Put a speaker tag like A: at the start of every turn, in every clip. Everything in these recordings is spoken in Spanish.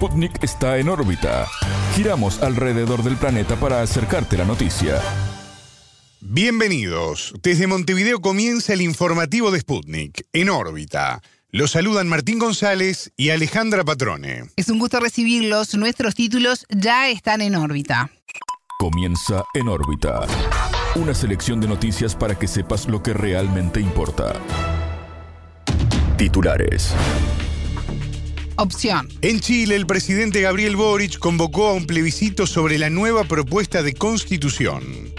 A: Sputnik está en órbita. Giramos alrededor del planeta para acercarte la noticia.
B: Bienvenidos. Desde Montevideo comienza el informativo de Sputnik, en órbita. Los saludan Martín González y Alejandra Patrone.
C: Es un gusto recibirlos. Nuestros títulos ya están en órbita.
A: Comienza en órbita. Una selección de noticias para que sepas lo que realmente importa. Titulares.
C: Opción.
B: En Chile, el presidente Gabriel Boric convocó a un plebiscito sobre la nueva propuesta de constitución.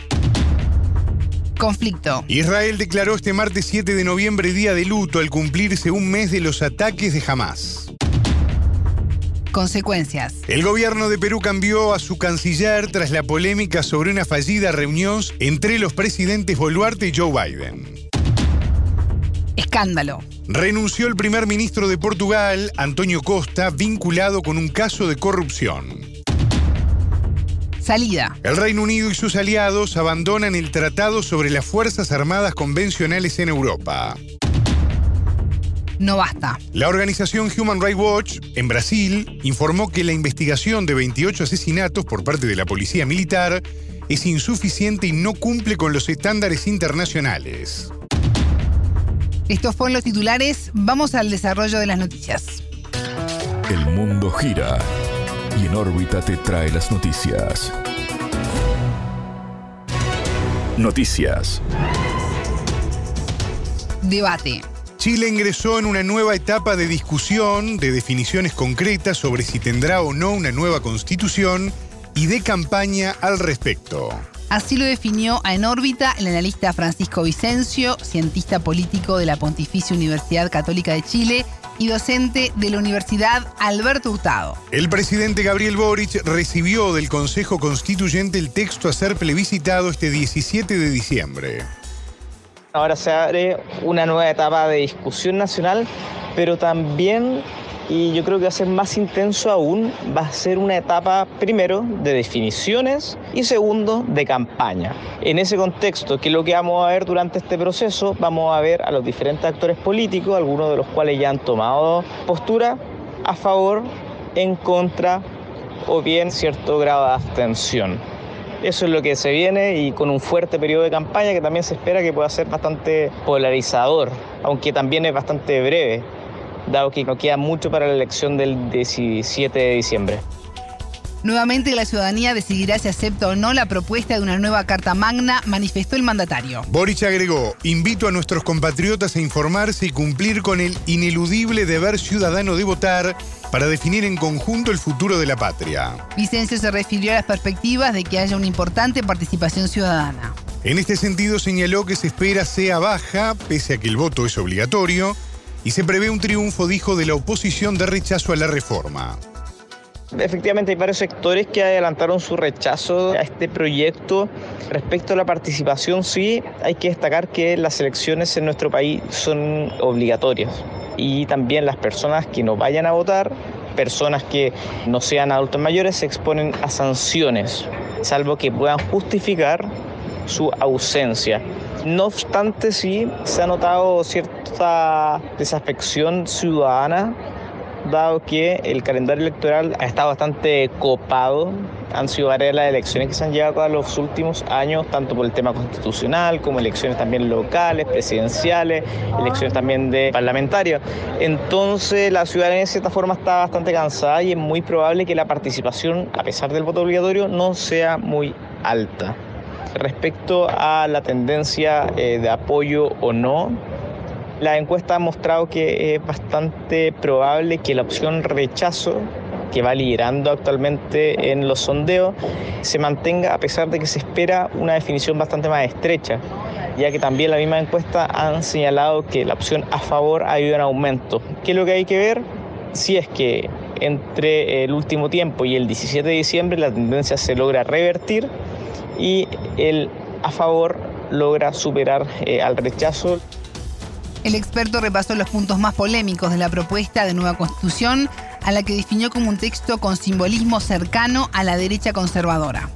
C: Conflicto.
B: Israel declaró este martes 7 de noviembre día de luto al cumplirse un mes de los ataques de Hamas.
C: Consecuencias.
B: El gobierno de Perú cambió a su canciller tras la polémica sobre una fallida reunión entre los presidentes Boluarte y Joe Biden.
C: Escándalo.
B: Renunció el primer ministro de Portugal, Antonio Costa, vinculado con un caso de corrupción.
C: Salida.
B: El Reino Unido y sus aliados abandonan el Tratado sobre las Fuerzas Armadas Convencionales en Europa.
C: No basta.
B: La organización Human Rights Watch, en Brasil, informó que la investigación de 28 asesinatos por parte de la policía militar es insuficiente y no cumple con los estándares internacionales.
C: Estos fueron los titulares. Vamos al desarrollo de las noticias.
A: El mundo gira y en órbita te trae las noticias. Noticias.
C: Debate.
B: Chile ingresó en una nueva etapa de discusión, de definiciones concretas sobre si tendrá o no una nueva constitución y de campaña al respecto.
C: Así lo definió a En órbita el analista Francisco Vicencio, cientista político de la Pontificia Universidad Católica de Chile y docente de la Universidad Alberto Hurtado.
B: El presidente Gabriel Boric recibió del Consejo Constituyente el texto a ser plebiscitado este 17 de diciembre.
D: Ahora se abre una nueva etapa de discusión nacional, pero también y yo creo que va a ser más intenso aún, va a ser una etapa primero de definiciones y segundo de campaña. En ese contexto, que es lo que vamos a ver durante este proceso, vamos a ver a los diferentes actores políticos, algunos de los cuales ya han tomado postura a favor, en contra o bien cierto grado de abstención. Eso es lo que se viene y con un fuerte periodo de campaña que también se espera que pueda ser bastante polarizador, aunque también es bastante breve dado que no queda mucho para la elección del 17 de diciembre.
C: Nuevamente la ciudadanía decidirá si acepta o no la propuesta de una nueva Carta Magna, manifestó el mandatario.
B: Boric agregó, invito a nuestros compatriotas a informarse y cumplir con el ineludible deber ciudadano de votar para definir en conjunto el futuro de la patria.
C: Vicencio se refirió a las perspectivas de que haya una importante participación ciudadana.
B: En este sentido señaló que se espera sea baja, pese a que el voto es obligatorio, y se prevé un triunfo, dijo, de la oposición de rechazo a la reforma.
D: Efectivamente hay varios sectores que adelantaron su rechazo a este proyecto. Respecto a la participación, sí, hay que destacar que las elecciones en nuestro país son obligatorias y también las personas que no vayan a votar, personas que no sean adultos mayores, se exponen a sanciones, salvo que puedan justificar su ausencia. No obstante, sí se ha notado cierta desafección ciudadana, dado que el calendario electoral ha estado bastante copado. Han sido varias las elecciones que se han llevado a los últimos años, tanto por el tema constitucional como elecciones también locales, presidenciales, elecciones también de parlamentarios. Entonces la ciudadanía de cierta forma está bastante cansada y es muy probable que la participación, a pesar del voto obligatorio, no sea muy alta. Respecto a la tendencia eh, de apoyo o no, la encuesta ha mostrado que es bastante probable que la opción rechazo, que va liderando actualmente en los sondeos, se mantenga a pesar de que se espera una definición bastante más estrecha, ya que también la misma encuesta han señalado que la opción a favor ha ido en aumento. ¿Qué es lo que hay que ver? Si es que entre el último tiempo y el 17 de diciembre la tendencia se logra revertir y el a favor logra superar eh, al rechazo.
C: El experto repasó los puntos más polémicos de la propuesta de nueva constitución, a la que definió como un texto con simbolismo cercano a la derecha conservadora.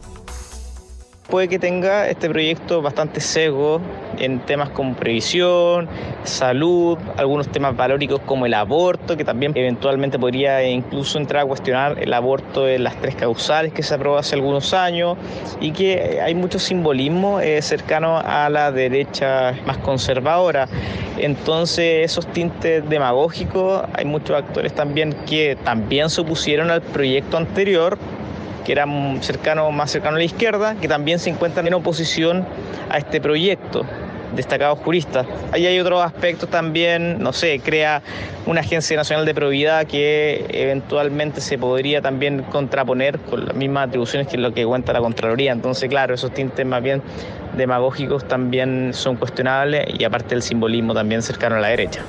D: Puede que tenga este proyecto bastante sesgo en temas como previsión, salud, algunos temas valóricos como el aborto, que también eventualmente podría incluso entrar a cuestionar el aborto de las tres causales que se aprobó hace algunos años y que hay mucho simbolismo eh, cercano a la derecha más conservadora. Entonces esos tintes demagógicos, hay muchos actores también que también se opusieron al proyecto anterior que era cercano, más cercano a la izquierda, que también se encuentran en oposición a este proyecto destacados juristas. Ahí hay otros aspectos también, no sé, crea una agencia nacional de probidad que eventualmente se podría también contraponer con las mismas atribuciones que lo que cuenta la Contraloría. Entonces, claro, esos tintes más bien demagógicos también son cuestionables y aparte el simbolismo también cercano a la derecha.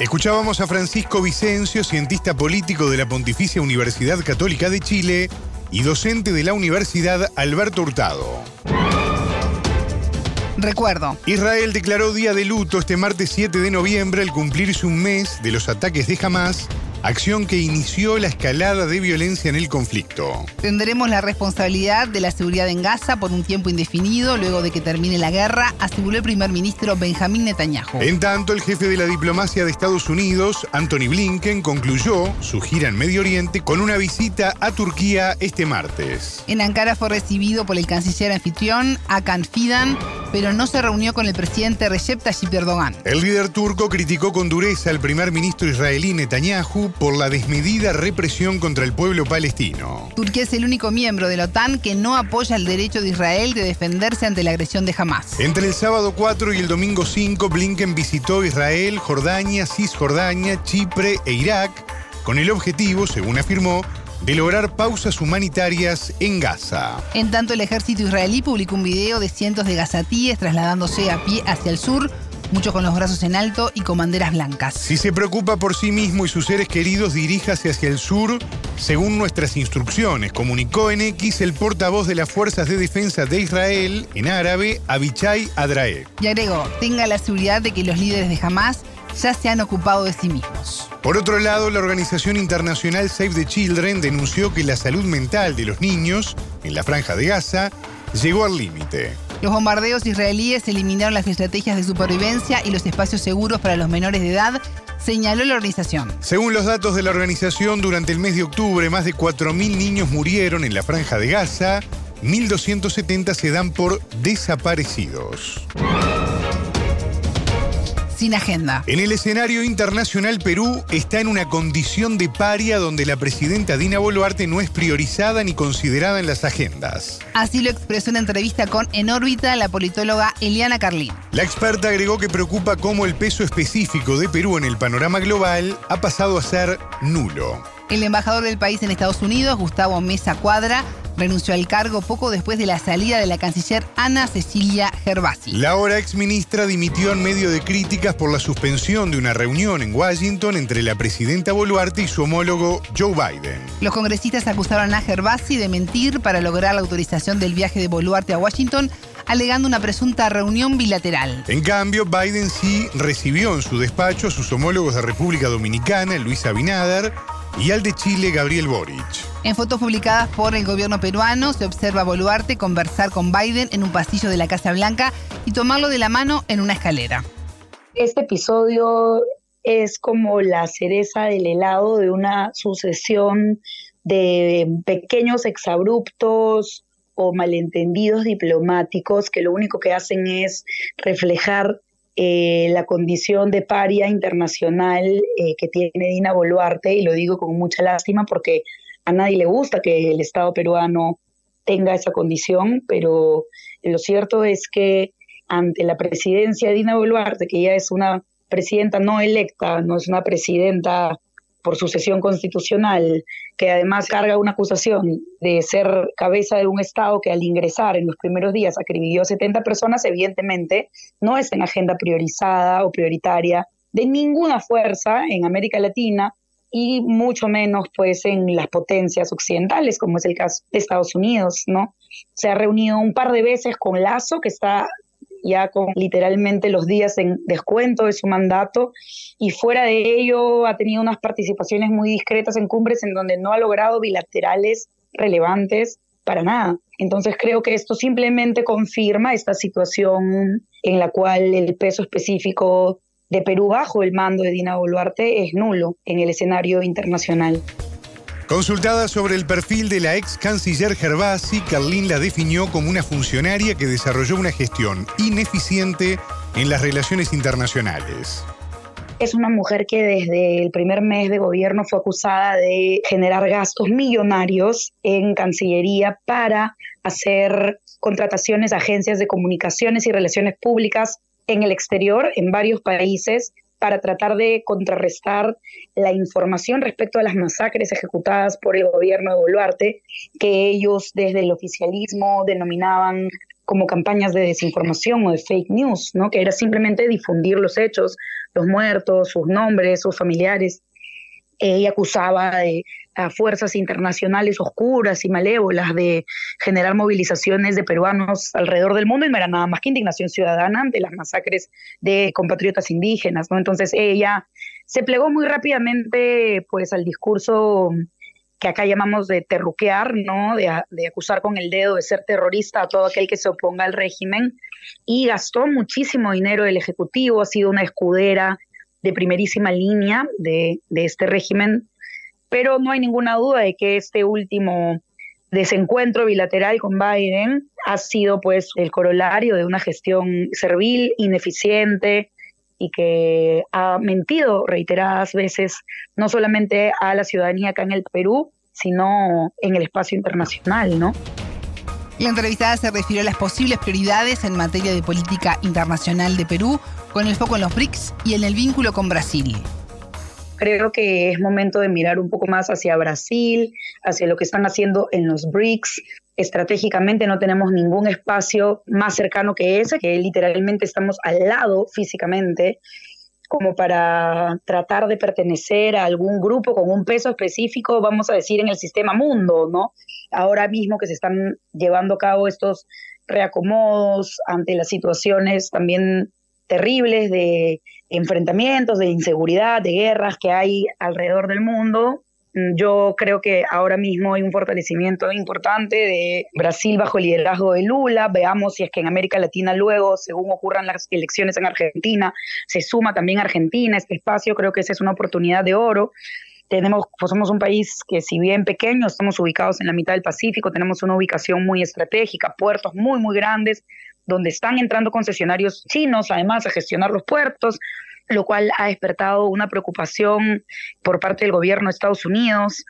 B: Escuchábamos a Francisco Vicencio, cientista político de la Pontificia Universidad Católica de Chile y docente de la Universidad Alberto Hurtado.
C: Recuerdo.
B: Israel declaró día de luto este martes 7 de noviembre al cumplirse un mes de los ataques de Hamas acción que inició la escalada de violencia en el conflicto.
C: Tendremos la responsabilidad de la seguridad en Gaza por un tiempo indefinido luego de que termine la guerra, aseguró el primer ministro Benjamín Netanyahu.
B: En tanto, el jefe de la diplomacia de Estados Unidos, Anthony Blinken, concluyó su gira en Medio Oriente con una visita a Turquía este martes.
C: En Ankara fue recibido por el canciller anfitrión, Hakan Fidan, pero no se reunió con el presidente Recep Tayyip Erdogan.
B: El líder turco criticó con dureza al primer ministro israelí Netanyahu por la desmedida represión contra el pueblo palestino.
C: Turquía es el único miembro de la OTAN que no apoya el derecho de Israel de defenderse ante la agresión de Hamas.
B: Entre el sábado 4 y el domingo 5, Blinken visitó Israel, Jordania, Cisjordania, Chipre e Irak con el objetivo, según afirmó, de lograr pausas humanitarias en Gaza.
C: En tanto, el ejército israelí publicó un video de cientos de gazatíes trasladándose a pie hacia el sur muchos con los brazos en alto y con banderas blancas.
B: Si se preocupa por sí mismo y sus seres queridos, diríjase hacia el sur, según nuestras instrucciones, comunicó en X el portavoz de las Fuerzas de Defensa de Israel, en árabe, Abichai Adrae.
C: Y agregó, tenga la seguridad de que los líderes de Hamas ya se han ocupado de sí mismos.
B: Por otro lado, la organización internacional Save the Children denunció que la salud mental de los niños en la franja de Gaza llegó al límite.
C: Los bombardeos israelíes eliminaron las estrategias de supervivencia y los espacios seguros para los menores de edad, señaló la organización.
B: Según los datos de la organización, durante el mes de octubre más de 4.000 niños murieron en la franja de Gaza, 1.270 se dan por desaparecidos
C: sin agenda.
B: En el escenario internacional, Perú está en una condición de paria donde la presidenta Dina Boluarte no es priorizada ni considerada en las agendas.
C: Así lo expresó en entrevista con En órbita la politóloga Eliana Carlín.
B: La experta agregó que preocupa cómo el peso específico de Perú en el panorama global ha pasado a ser nulo.
C: El embajador del país en Estados Unidos, Gustavo Mesa Cuadra, renunció al cargo poco después de la salida de la canciller Ana Cecilia Gervasi.
B: La ahora exministra dimitió en medio de críticas por la suspensión de una reunión en Washington entre la presidenta Boluarte y su homólogo Joe Biden.
C: Los congresistas acusaron a Gervasi de mentir para lograr la autorización del viaje de Boluarte a Washington alegando una presunta reunión bilateral.
B: En cambio, Biden sí recibió en su despacho a sus homólogos de República Dominicana, Luis Abinader, y al de Chile, Gabriel Boric.
C: En fotos publicadas por el gobierno peruano se observa a Boluarte conversar con Biden en un pasillo de la Casa Blanca y tomarlo de la mano en una escalera.
E: Este episodio es como la cereza del helado de una sucesión de pequeños exabruptos o malentendidos diplomáticos que lo único que hacen es reflejar eh, la condición de paria internacional eh, que tiene Dina Boluarte, y lo digo con mucha lástima porque a nadie le gusta que el Estado peruano tenga esa condición, pero lo cierto es que ante la presidencia de Dina Boluarte, que ya es una presidenta no electa, no es una presidenta por sucesión constitucional, que además carga una acusación de ser cabeza de un Estado que al ingresar en los primeros días acribilló a 70 personas, evidentemente no es en agenda priorizada o prioritaria de ninguna fuerza en América Latina y mucho menos pues en las potencias occidentales, como es el caso de Estados Unidos, ¿no? Se ha reunido un par de veces con Lazo, que está ya con literalmente los días en descuento de su mandato y fuera de ello ha tenido unas participaciones muy discretas en cumbres en donde no ha logrado bilaterales relevantes para nada. Entonces creo que esto simplemente confirma esta situación en la cual el peso específico de Perú bajo el mando de Dina Boluarte es nulo en el escenario internacional.
B: Consultada sobre el perfil de la ex canciller Gervasi, Carlín la definió como una funcionaria que desarrolló una gestión ineficiente en las relaciones internacionales.
E: Es una mujer que desde el primer mes de gobierno fue acusada de generar gastos millonarios en Cancillería para hacer contrataciones a agencias de comunicaciones y relaciones públicas en el exterior, en varios países, para tratar de contrarrestar la información respecto a las masacres ejecutadas por el gobierno de Boluarte, que ellos desde el oficialismo denominaban como campañas de desinformación o de fake news, ¿no? que era simplemente difundir los hechos, los muertos, sus nombres, sus familiares. Ella acusaba de a fuerzas internacionales oscuras y malévolas de generar movilizaciones de peruanos alrededor del mundo y no era nada más que indignación ciudadana ante las masacres de compatriotas indígenas, ¿no? Entonces ella se plegó muy rápidamente pues al discurso que acá llamamos de terruquear, ¿no? De, de, acusar con el dedo de ser terrorista a todo aquel que se oponga al régimen y gastó muchísimo dinero del Ejecutivo, ha sido una escudera de primerísima línea de, este régimen pero no hay ninguna duda de que este último desencuentro bilateral con Biden ha sido pues el corolario de una gestión servil, ineficiente y que ha mentido reiteradas veces no solamente a la ciudadanía acá en el Perú, sino en el espacio internacional, ¿no?
C: La entrevistada se refirió a las posibles prioridades en materia de política internacional de Perú, con el foco en los BRICS y en el vínculo con Brasil
E: creo que es momento de mirar un poco más hacia Brasil, hacia lo que están haciendo en los BRICS. Estratégicamente no tenemos ningún espacio más cercano que ese, que literalmente estamos al lado físicamente como para tratar de pertenecer a algún grupo con un peso específico, vamos a decir, en el sistema mundo, ¿no? Ahora mismo que se están llevando a cabo estos reacomodos ante las situaciones también terribles de enfrentamientos, de inseguridad, de guerras que hay alrededor del mundo. Mm, yo creo que ahora mismo hay un fortalecimiento importante de Brasil bajo el liderazgo de Lula. Veamos si es que en América Latina luego, según ocurran las elecciones en Argentina, se suma también Argentina este espacio. Creo que esa es una oportunidad de oro tenemos, pues somos un país que si bien pequeño, estamos ubicados en la mitad del Pacífico, tenemos una ubicación muy estratégica, puertos muy, muy grandes, donde están entrando concesionarios chinos, además, a gestionar los puertos, lo cual ha despertado una preocupación por parte del gobierno de Estados Unidos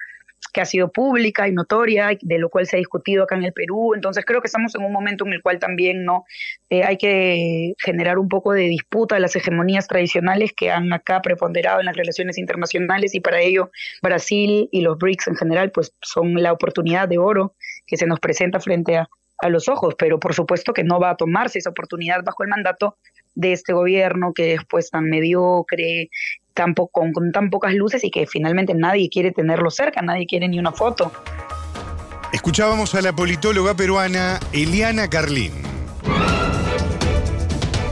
E: que ha sido pública y notoria, de lo cual se ha discutido acá en el Perú. Entonces creo que estamos en un momento en el cual también no eh, hay que generar un poco de disputa de las hegemonías tradicionales que han acá preponderado en las relaciones internacionales y para ello Brasil y los BRICS en general pues son la oportunidad de oro que se nos presenta frente a, a los ojos, pero por supuesto que no va a tomarse esa oportunidad bajo el mandato de este gobierno que después tan mediocre, tan con, con tan pocas luces y que finalmente nadie quiere tenerlo cerca, nadie quiere ni una foto.
B: Escuchábamos a la politóloga peruana Eliana Carlín.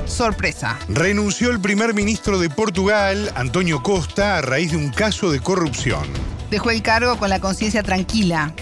C: Sorpresa.
B: Renunció el primer ministro de Portugal, Antonio Costa, a raíz de un caso de corrupción.
C: Dejó el cargo con la conciencia tranquila.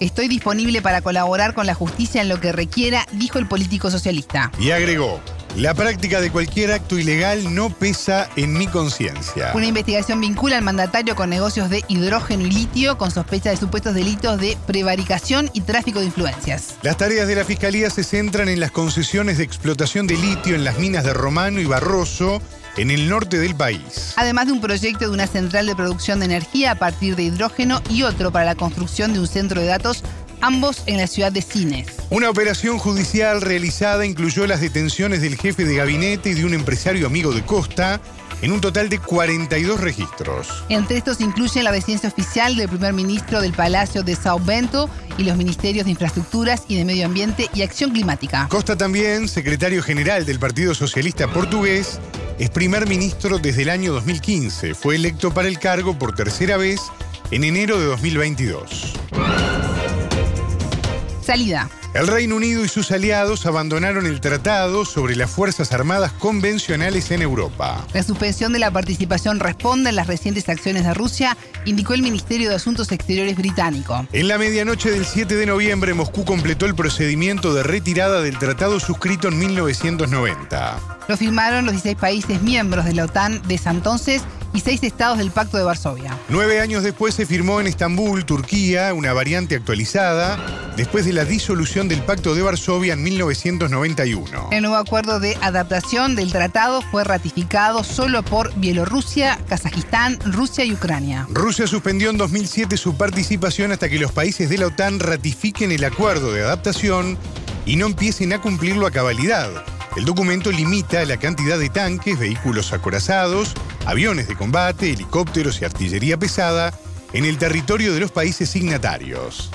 C: Estoy disponible para colaborar con la justicia en lo que requiera, dijo el político socialista.
B: Y agregó, la práctica de cualquier acto ilegal no pesa en mi conciencia.
C: Una investigación vincula al mandatario con negocios de hidrógeno y litio con sospecha de supuestos delitos de prevaricación y tráfico de influencias.
B: Las tareas de la Fiscalía se centran en las concesiones de explotación de litio en las minas de Romano y Barroso en el norte del país.
C: Además de un proyecto de una central de producción de energía a partir de hidrógeno y otro para la construcción de un centro de datos ambos en la ciudad de Cines.
B: Una operación judicial realizada incluyó las detenciones del jefe de gabinete y de un empresario amigo de Costa, en un total de 42 registros.
C: Entre estos incluyen la residencia oficial del primer ministro del Palacio de Sao Bento y los ministerios de Infraestructuras y de Medio Ambiente y Acción Climática.
B: Costa también, secretario general del Partido Socialista Portugués, es primer ministro desde el año 2015. Fue electo para el cargo por tercera vez en enero de 2022.
C: Salida.
B: El Reino Unido y sus aliados abandonaron el tratado sobre las Fuerzas Armadas convencionales en Europa.
C: La suspensión de la participación responde a las recientes acciones de Rusia, indicó el Ministerio de Asuntos Exteriores británico.
B: En la medianoche del 7 de noviembre, Moscú completó el procedimiento de retirada del tratado suscrito en 1990.
C: Lo firmaron los 16 países miembros de la OTAN de ese entonces y seis estados del Pacto de Varsovia.
B: Nueve años después se firmó en Estambul, Turquía, una variante actualizada después de la disolución del Pacto de Varsovia en 1991.
C: El nuevo acuerdo de adaptación del tratado fue ratificado solo por Bielorrusia, Kazajistán, Rusia y Ucrania.
B: Rusia suspendió en 2007 su participación hasta que los países de la OTAN ratifiquen el acuerdo de adaptación y no empiecen a cumplirlo a cabalidad. El documento limita la cantidad de tanques, vehículos acorazados, aviones de combate, helicópteros y artillería pesada en el territorio de los países signatarios.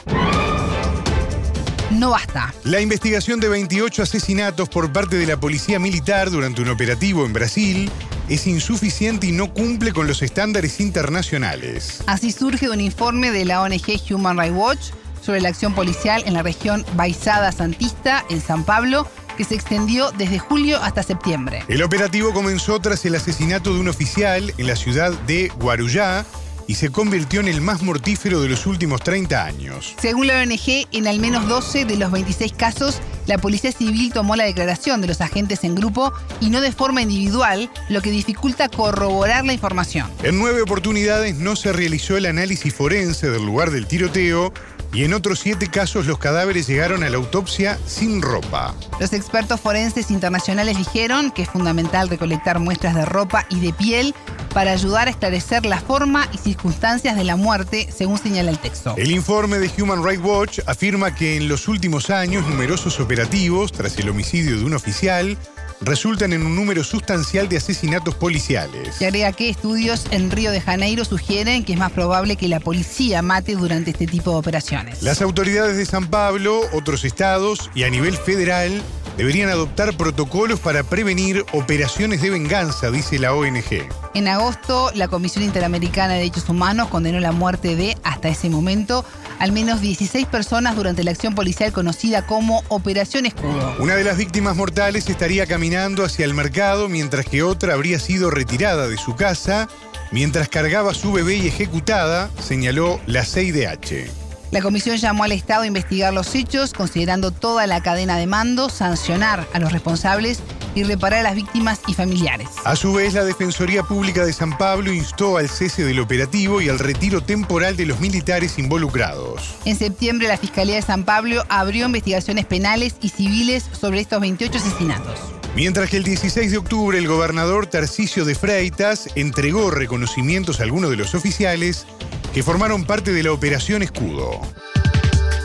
C: No basta.
B: La investigación de 28 asesinatos por parte de la policía militar durante un operativo en Brasil es insuficiente y no cumple con los estándares internacionales.
C: Así surge un informe de la ONG Human Rights Watch sobre la acción policial en la región Baixada Santista, en San Pablo, que se extendió desde julio hasta septiembre.
B: El operativo comenzó tras el asesinato de un oficial en la ciudad de Guarujá y se convirtió en el más mortífero de los últimos 30 años.
C: Según la ONG, en al menos 12 de los 26 casos, la Policía Civil tomó la declaración de los agentes en grupo y no de forma individual, lo que dificulta corroborar la información.
B: En nueve oportunidades no se realizó el análisis forense del lugar del tiroteo y en otros siete casos los cadáveres llegaron a la autopsia sin ropa.
C: Los expertos forenses internacionales dijeron que es fundamental recolectar muestras de ropa y de piel para ayudar a esclarecer la forma y circunstancias de la muerte, según señala el texto.
B: El informe de Human Rights Watch afirma que en los últimos años numerosos operativos, tras el homicidio de un oficial, resultan en un número sustancial de asesinatos policiales.
C: Se agrega que estudios en Río de Janeiro sugieren que es más probable que la policía mate durante este tipo de operaciones.
B: Las autoridades de San Pablo, otros estados y a nivel federal deberían adoptar protocolos para prevenir operaciones de venganza, dice la ONG.
C: En agosto, la Comisión Interamericana de Derechos Humanos condenó la muerte de, hasta ese momento, al menos 16 personas durante la acción policial conocida como Operación Escudo.
B: Una de las víctimas mortales estaría caminando hacia el mercado mientras que otra habría sido retirada de su casa mientras cargaba su bebé y ejecutada, señaló la CIDH.
C: La comisión llamó al Estado a investigar los hechos, considerando toda la cadena de mando, sancionar a los responsables y reparar a las víctimas y familiares.
B: A su vez, la Defensoría Pública de San Pablo instó al cese del operativo y al retiro temporal de los militares involucrados.
C: En septiembre, la Fiscalía de San Pablo abrió investigaciones penales y civiles sobre estos 28 asesinatos.
B: Mientras que el 16 de octubre el gobernador Tarcisio de Freitas entregó reconocimientos a algunos de los oficiales que formaron parte de la Operación Escudo.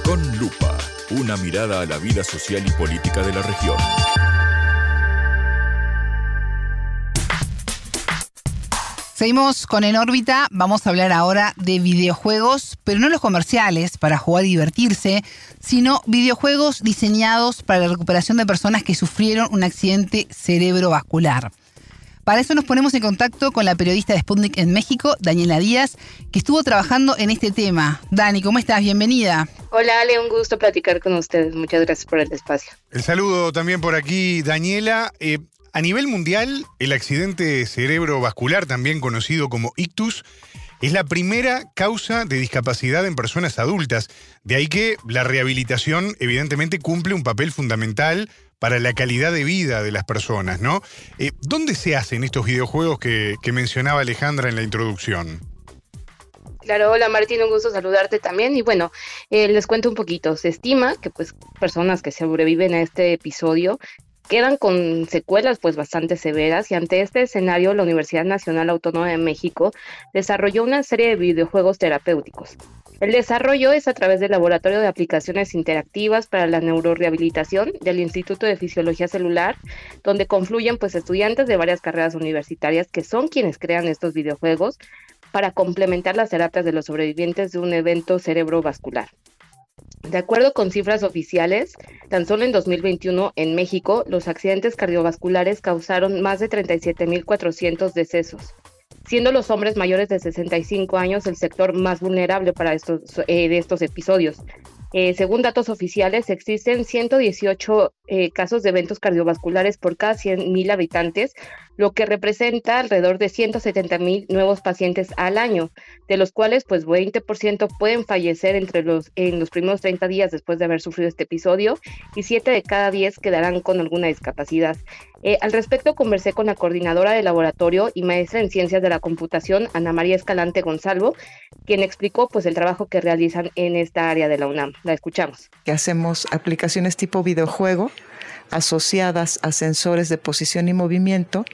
A: Con lupa, una mirada a la vida social y política de la región.
C: Seguimos con En órbita, vamos a hablar ahora de videojuegos, pero no los comerciales para jugar y divertirse, sino videojuegos diseñados para la recuperación de personas que sufrieron un accidente cerebrovascular. Para eso nos ponemos en contacto con la periodista de Sputnik en México, Daniela Díaz, que estuvo trabajando en este tema. Dani, ¿cómo estás? Bienvenida.
F: Hola Ale, un gusto platicar con ustedes. Muchas gracias por el espacio.
B: El saludo también por aquí, Daniela. Eh, a nivel mundial, el accidente cerebrovascular, también conocido como ictus, es la primera causa de discapacidad en personas adultas. De ahí que la rehabilitación evidentemente cumple un papel fundamental para la calidad de vida de las personas, ¿no? Eh, ¿Dónde se hacen estos videojuegos que, mencionaba Alejandra en la introducción?
F: Claro, hola Martín, un gusto saludarte también. Y bueno, eh, les cuento un poquito. Se estima que pues personas que sobreviven a este episodio quedan con secuelas pues bastante severas y ante este escenario la Universidad Nacional Autónoma de México desarrolló una serie de videojuegos terapéuticos. El desarrollo es a través del Laboratorio de Aplicaciones Interactivas para la Neurorehabilitación del Instituto de Fisiología Celular, donde confluyen pues estudiantes de varias carreras universitarias que son quienes crean estos videojuegos para complementar las terapias de los sobrevivientes de un evento cerebrovascular. De acuerdo con cifras oficiales, tan solo en 2021 en México, los accidentes cardiovasculares causaron más de 37.400 decesos, siendo los hombres mayores de 65 años el sector más vulnerable para estos, eh, de estos episodios. Eh, según datos oficiales, existen 118 eh, casos de eventos cardiovasculares por cada 100.000 habitantes, lo que representa alrededor de 170 mil nuevos pacientes al año, de los cuales pues 20% pueden fallecer entre los, en los primeros 30 días después de haber sufrido este episodio y 7 de cada 10 quedarán con alguna discapacidad. Eh, al respecto conversé con la coordinadora de laboratorio y maestra en ciencias de la computación, Ana María Escalante Gonzalo, quien explicó pues el trabajo que realizan en esta área de la UNAM. La escuchamos.
G: Que hacemos aplicaciones tipo videojuego asociadas a sensores de posición y movimiento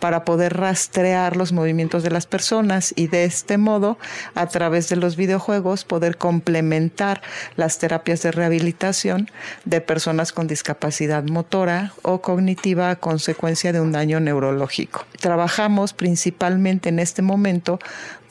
G: para poder rastrear los movimientos de las personas y de este modo, a través de los videojuegos, poder complementar las terapias de rehabilitación de personas con discapacidad motora o cognitiva a consecuencia de un daño neurológico. Trabajamos principalmente en este momento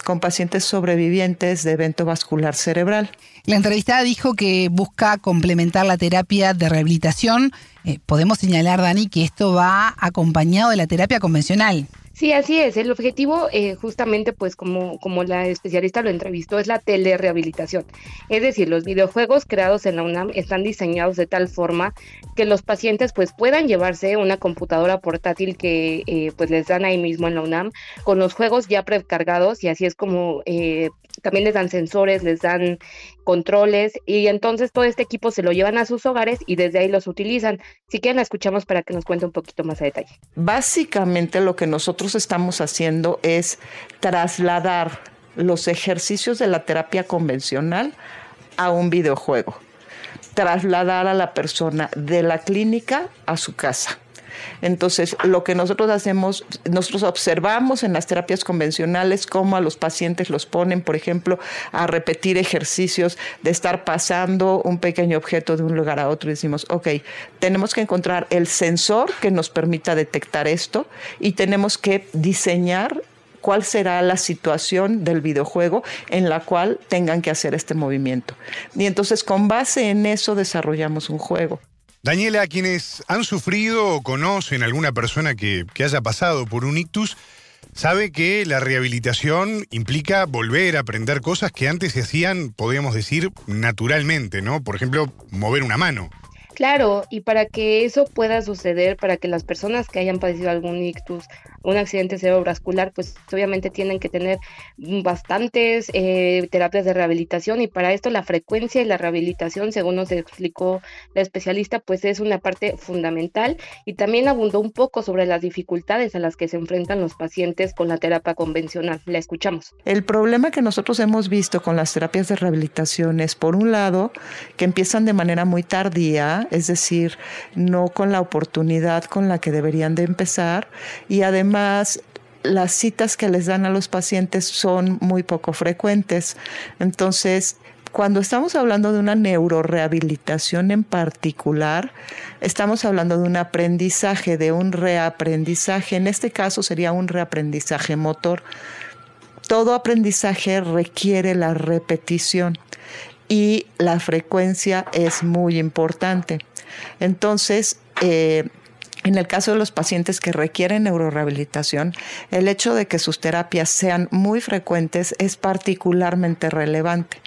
G: con pacientes sobrevivientes de evento vascular cerebral.
C: La entrevistada dijo que busca complementar la terapia de rehabilitación. Eh, podemos señalar, Dani, que esto va acompañado de la terapia convencional.
F: Sí, así es. El objetivo, eh, justamente, pues como, como la especialista lo entrevistó, es la telerehabilitación. Es decir, los videojuegos creados en la UNAM están diseñados de tal forma que los pacientes pues puedan llevarse una computadora portátil que eh, pues les dan ahí mismo en la UNAM con los juegos ya precargados y así es como eh, también les dan sensores, les dan controles y entonces todo este equipo se lo llevan a sus hogares y desde ahí los utilizan. Si quieren la escuchamos para que nos cuente un poquito más a detalle.
G: Básicamente lo que nosotros estamos haciendo es trasladar los ejercicios de la terapia convencional a un videojuego, trasladar a la persona de la clínica a su casa. Entonces, lo que nosotros hacemos, nosotros observamos en las terapias convencionales cómo a los pacientes los ponen, por ejemplo, a repetir ejercicios de estar pasando un pequeño objeto de un lugar a otro y decimos, ok, tenemos que encontrar el sensor que nos permita detectar esto y tenemos que diseñar cuál será la situación del videojuego en la cual tengan que hacer este movimiento. Y entonces con base en eso desarrollamos un juego.
B: Daniela, quienes han sufrido o conocen alguna persona que, que haya pasado por un ictus, sabe que la rehabilitación implica volver a aprender cosas que antes se hacían, podríamos decir, naturalmente, ¿no? Por ejemplo, mover una mano.
F: Claro, y para que eso pueda suceder, para que las personas que hayan padecido algún ictus, un accidente cerebrovascular, pues obviamente tienen que tener bastantes eh, terapias de rehabilitación y para esto la frecuencia y la rehabilitación, según nos explicó la especialista, pues es una parte fundamental y también abundó un poco sobre las dificultades a las que se enfrentan los pacientes con la terapia convencional. La escuchamos.
G: El problema que nosotros hemos visto con las terapias de rehabilitación es, por un lado, que empiezan de manera muy tardía, es decir, no con la oportunidad con la que deberían de empezar y además las citas que les dan a los pacientes son muy poco frecuentes. Entonces, cuando estamos hablando de una neurorehabilitación en particular, estamos hablando de un aprendizaje, de un reaprendizaje. En este caso sería un reaprendizaje motor. Todo aprendizaje requiere la repetición y la frecuencia es muy importante. Entonces, eh, en el caso de los pacientes que requieren neurorehabilitación, el hecho de que sus terapias sean muy frecuentes es particularmente relevante.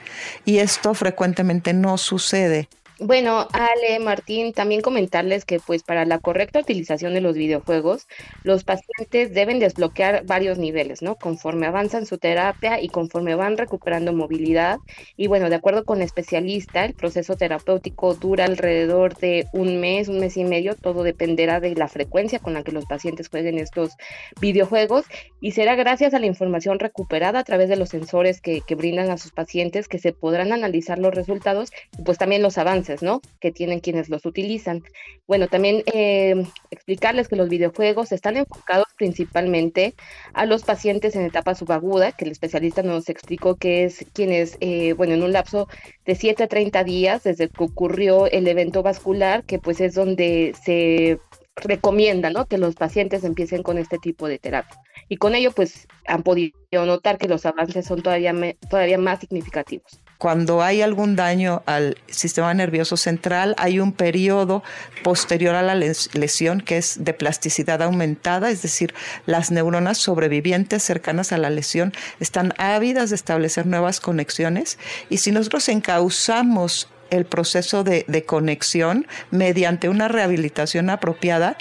G: Y esto frecuentemente no sucede
F: bueno, Ale, Martín, también comentarles que pues para la correcta utilización de los videojuegos, los pacientes deben desbloquear varios niveles, ¿no? Conforme avanzan su terapia y conforme van recuperando movilidad. Y bueno, de acuerdo con la especialista, el proceso terapéutico dura alrededor de un mes, un mes y medio, todo dependerá de la frecuencia con la que los pacientes jueguen estos videojuegos y será gracias a la información recuperada a través de los sensores que, que brindan a sus pacientes que se podrán analizar los resultados y pues también los avances ¿no? Que tienen quienes los utilizan. Bueno, también eh, explicarles que los videojuegos están enfocados principalmente a los pacientes en etapa subaguda, que el especialista nos explicó que es quienes, eh, bueno, en un lapso de 7 a 30 días desde que ocurrió el evento vascular, que pues es donde se recomienda, ¿no? Que los pacientes empiecen con este tipo de terapia. Y con ello, pues, han podido notar que los avances son todavía, todavía más significativos
G: cuando hay algún daño al sistema nervioso central, hay un periodo posterior a la lesión que es de plasticidad aumentada, es decir, las neuronas sobrevivientes cercanas a la lesión están ávidas de establecer nuevas conexiones y si nosotros encauzamos el proceso de, de conexión mediante una rehabilitación apropiada,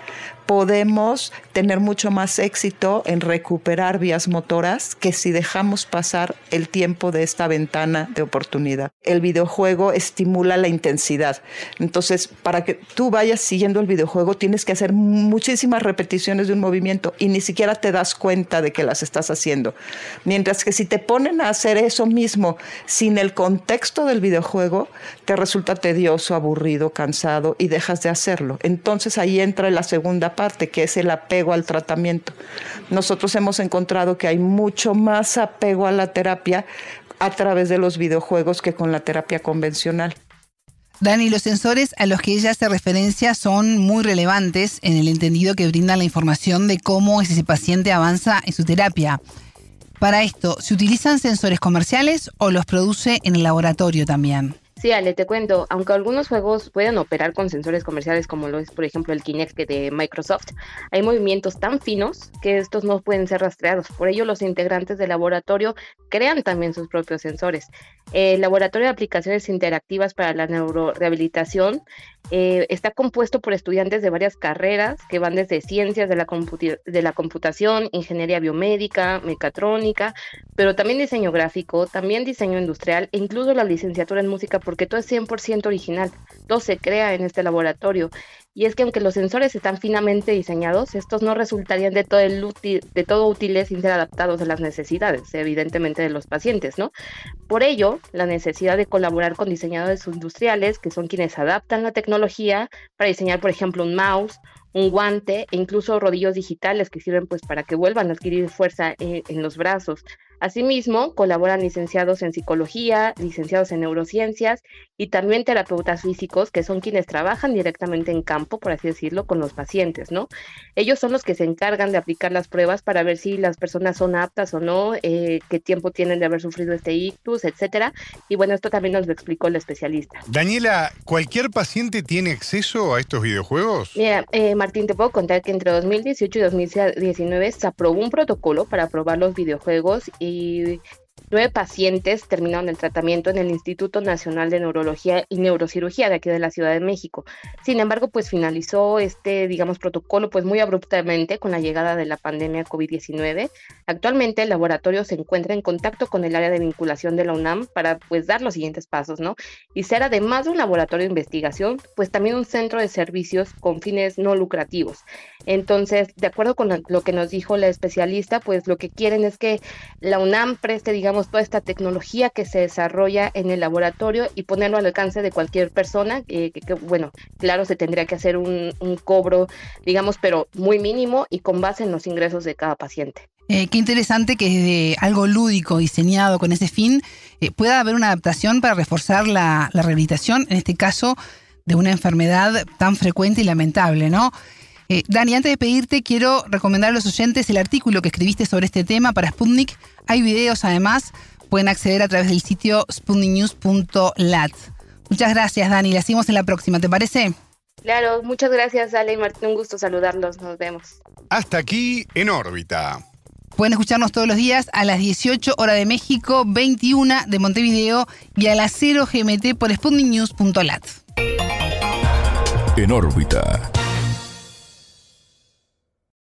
G: podemos tener mucho más éxito en recuperar vías motoras que si dejamos pasar el tiempo de esta ventana de oportunidad. El videojuego estimula la intensidad. Entonces, para que tú vayas siguiendo el videojuego, tienes que hacer muchísimas repeticiones de un movimiento y ni siquiera te das cuenta de que las estás haciendo. Mientras que si te ponen a hacer eso mismo sin el contexto del videojuego, te resulta tedioso, aburrido, cansado y dejas de hacerlo. Entonces ahí entra la segunda parte, que es el apego al tratamiento. Nosotros hemos encontrado que hay mucho más apego a la terapia a través de los videojuegos que con la terapia convencional.
C: Dani, los sensores a los que ella hace referencia son muy relevantes en el entendido que brindan la información de cómo ese paciente avanza en su terapia. Para esto, ¿se utilizan sensores comerciales o los produce en el laboratorio también?
F: Sí, Ale, te cuento, aunque algunos juegos pueden operar con sensores comerciales como lo es por ejemplo el Kinect de Microsoft, hay movimientos tan finos que estos no pueden ser rastreados. Por ello los integrantes del laboratorio crean también sus propios sensores. El Laboratorio de Aplicaciones Interactivas para la Neurorehabilitación eh, está compuesto por estudiantes de varias carreras que van desde ciencias de la, de la computación, ingeniería biomédica, mecatrónica, pero también diseño gráfico, también diseño industrial e incluso la licenciatura en música porque todo es 100% original, todo se crea en este laboratorio. Y es que aunque los sensores están finamente diseñados, estos no resultarían de todo, útil, de todo útiles sin ser adaptados a las necesidades, evidentemente, de los pacientes, ¿no? Por ello, la necesidad de colaborar con diseñadores industriales, que son quienes adaptan la tecnología para diseñar, por ejemplo, un mouse un guante e incluso rodillos digitales que sirven pues para que vuelvan a adquirir fuerza eh, en los brazos. Asimismo, colaboran licenciados en psicología, licenciados en neurociencias y también terapeutas físicos que son quienes trabajan directamente en campo, por así decirlo, con los pacientes, ¿no? Ellos son los que se encargan de aplicar las pruebas para ver si las personas son aptas o no, eh, qué tiempo tienen de haber sufrido este ictus, etcétera. Y bueno, esto también nos lo explicó el especialista.
B: Daniela, ¿cualquier paciente tiene acceso a estos videojuegos?
F: Mira, eh, Martín, te puedo contar que entre 2018 y 2019 se aprobó un protocolo para probar los videojuegos y You. Nueve pacientes terminaron el tratamiento en el Instituto Nacional de Neurología y Neurocirugía de aquí de la Ciudad de México. Sin embargo, pues finalizó este, digamos, protocolo pues muy abruptamente con la llegada de la pandemia COVID-19. Actualmente el laboratorio se encuentra en contacto con el área de vinculación de la UNAM para pues dar los siguientes pasos, ¿no? Y ser además de un laboratorio de investigación, pues también un centro de servicios con fines no lucrativos. Entonces, de acuerdo con lo que nos dijo la especialista, pues lo que quieren es que la UNAM preste, digamos, toda esta tecnología que se desarrolla en el laboratorio y ponerlo al alcance de cualquier persona, eh, que, bueno, claro, se tendría que hacer un, cobro, digamos, pero muy mínimo y con base en los ingresos de cada paciente.
C: Eh, qué interesante que desde algo lúdico diseñado con ese fin eh, pueda haber una adaptación para reforzar la, rehabilitación, en este caso de una enfermedad tan frecuente y lamentable, ¿no? Dani, antes de pedirte, quiero recomendar a los oyentes el artículo que escribiste sobre este tema para Sputnik hay videos además, pueden acceder a través del sitio spundinews.lat. Muchas gracias, Dani. La seguimos en la próxima, ¿te parece?
F: Claro, muchas gracias, Ale y Martín. Un gusto saludarlos. Nos vemos.
B: Hasta aquí en órbita.
C: Pueden escucharnos todos los días a las 18 horas de México, 21 de Montevideo y a las 0 GMT por spundinews.lat.
A: En órbita.